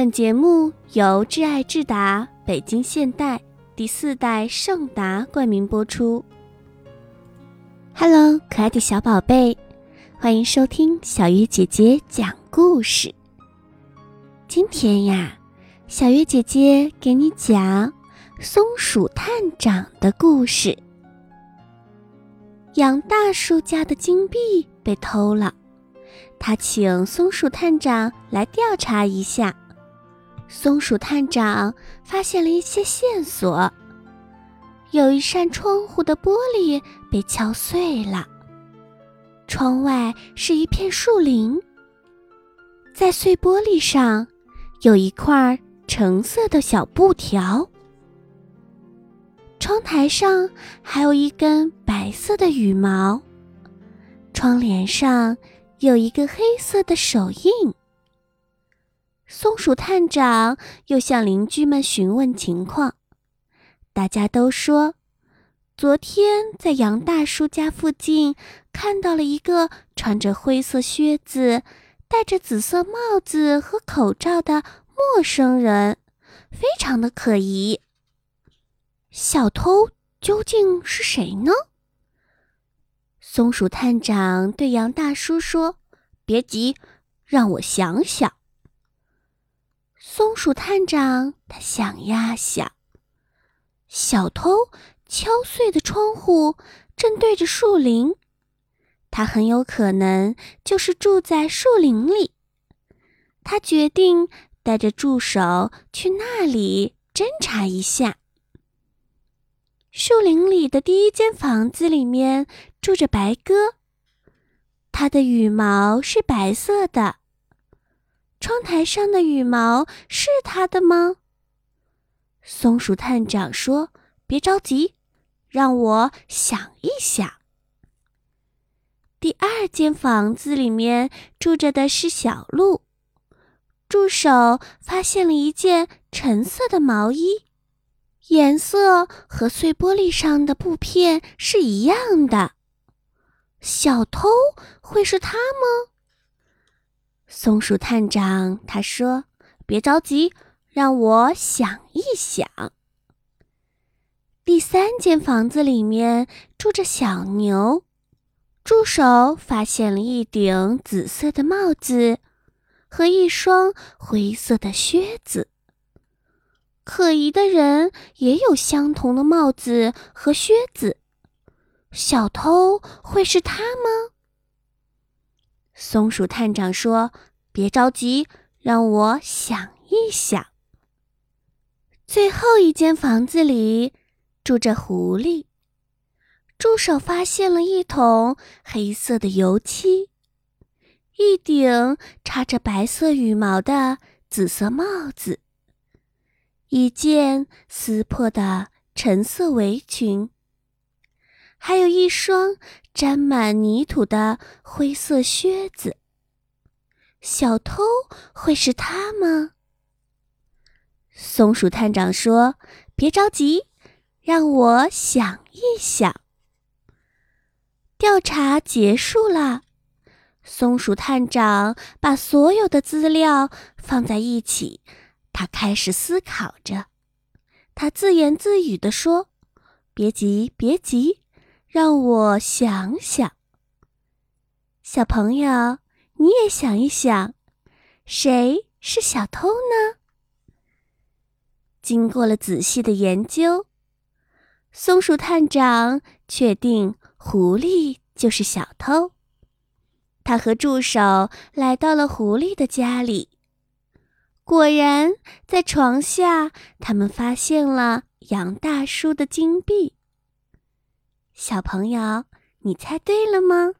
本节目由挚爱智达北京现代第四代圣达冠名播出。Hello，可爱的小宝贝，欢迎收听小月姐姐讲故事。今天呀，小月姐姐给你讲松鼠探长的故事。杨大叔家的金币被偷了，他请松鼠探长来调查一下。松鼠探长发现了一些线索：有一扇窗户的玻璃被敲碎了，窗外是一片树林，在碎玻璃上有一块橙色的小布条，窗台上还有一根白色的羽毛，窗帘上有一个黑色的手印。松鼠探长又向邻居们询问情况，大家都说，昨天在杨大叔家附近看到了一个穿着灰色靴子、戴着紫色帽子和口罩的陌生人，非常的可疑。小偷究竟是谁呢？松鼠探长对杨大叔说：“别急，让我想想。”松鼠探长，他想呀想，小偷敲碎的窗户正对着树林，他很有可能就是住在树林里。他决定带着助手去那里侦查一下。树林里的第一间房子里面住着白鸽，它的羽毛是白色的。窗台上的羽毛是他的吗？松鼠探长说：“别着急，让我想一想。”第二间房子里面住着的是小鹿。助手发现了一件橙色的毛衣，颜色和碎玻璃上的布片是一样的。小偷会是他吗？松鼠探长他说：“别着急，让我想一想。”第三间房子里面住着小牛，助手发现了一顶紫色的帽子和一双灰色的靴子。可疑的人也有相同的帽子和靴子，小偷会是他吗？松鼠探长说：“别着急，让我想一想。”最后一间房子里住着狐狸。助手发现了一桶黑色的油漆，一顶插着白色羽毛的紫色帽子，一件撕破的橙色围裙。还有一双沾满泥土的灰色靴子。小偷会是他吗？松鼠探长说：“别着急，让我想一想。”调查结束了，松鼠探长把所有的资料放在一起，他开始思考着。他自言自语地说：“别急，别急。”让我想想，小朋友，你也想一想，谁是小偷呢？经过了仔细的研究，松鼠探长确定狐狸就是小偷。他和助手来到了狐狸的家里，果然在床下，他们发现了杨大叔的金币。小朋友，你猜对了吗？